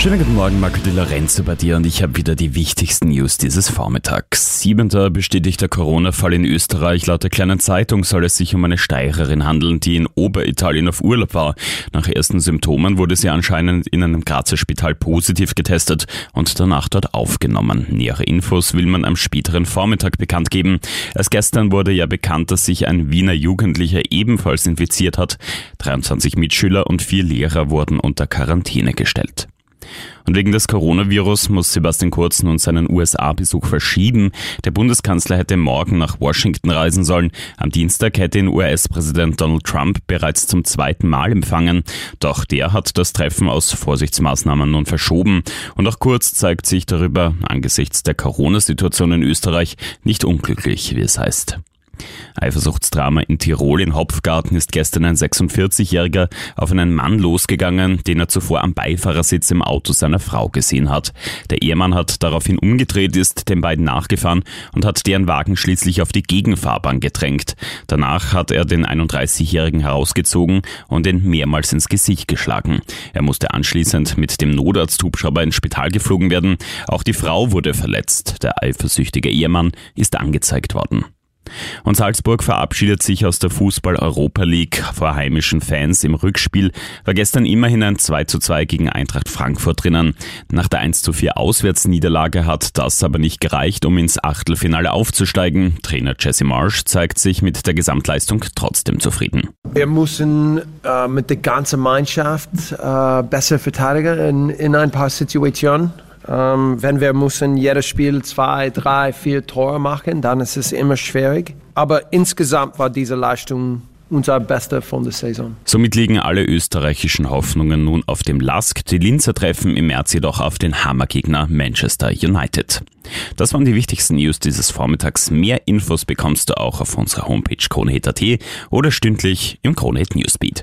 Schönen guten Morgen, Marco Di Lorenzo bei dir und ich habe wieder die wichtigsten News dieses Vormittags. Siebenter bestätigter Corona-Fall in Österreich. Laut der kleinen Zeitung soll es sich um eine Steirerin handeln, die in Oberitalien auf Urlaub war. Nach ersten Symptomen wurde sie anscheinend in einem Grazer Spital positiv getestet und danach dort aufgenommen. Nähere Infos will man am späteren Vormittag bekannt geben. Erst gestern wurde ja bekannt, dass sich ein Wiener Jugendlicher ebenfalls infiziert hat. 23 Mitschüler und vier Lehrer wurden unter Quarantäne gestellt. Und wegen des Coronavirus muss Sebastian Kurz nun seinen USA-Besuch verschieben. Der Bundeskanzler hätte morgen nach Washington reisen sollen. Am Dienstag hätte ihn US-Präsident Donald Trump bereits zum zweiten Mal empfangen. Doch der hat das Treffen aus Vorsichtsmaßnahmen nun verschoben. Und auch Kurz zeigt sich darüber angesichts der Corona-Situation in Österreich nicht unglücklich, wie es heißt. Eifersuchtsdrama in Tirol in Hopfgarten ist gestern ein 46-Jähriger auf einen Mann losgegangen, den er zuvor am Beifahrersitz im Auto seiner Frau gesehen hat. Der Ehemann hat daraufhin umgedreht, ist den beiden nachgefahren und hat deren Wagen schließlich auf die Gegenfahrbahn gedrängt. Danach hat er den 31-Jährigen herausgezogen und ihn mehrmals ins Gesicht geschlagen. Er musste anschließend mit dem Notarzthubschrauber ins Spital geflogen werden. Auch die Frau wurde verletzt. Der eifersüchtige Ehemann ist angezeigt worden. Und Salzburg verabschiedet sich aus der Fußball-Europa League vor heimischen Fans im Rückspiel. War gestern immerhin ein 2 zu 2 gegen Eintracht Frankfurt drinnen. Nach der 1 zu 4 Auswärtsniederlage hat das aber nicht gereicht, um ins Achtelfinale aufzusteigen. Trainer Jesse Marsh zeigt sich mit der Gesamtleistung trotzdem zufrieden. Wir müssen äh, mit der ganzen Mannschaft äh, besser verteidigen in, in ein paar Situationen. Ähm, wenn wir müssen jedes Spiel zwei, drei, vier Tore machen, dann ist es immer schwierig. Aber insgesamt war diese Leistung unser Bester von der Saison. Somit liegen alle österreichischen Hoffnungen nun auf dem Lask. Die Linzer treffen im März jedoch auf den Hammergegner Manchester United. Das waren die wichtigsten News dieses Vormittags. Mehr Infos bekommst du auch auf unserer Homepage kronehit.at oder stündlich im Kronehit Newsbeat.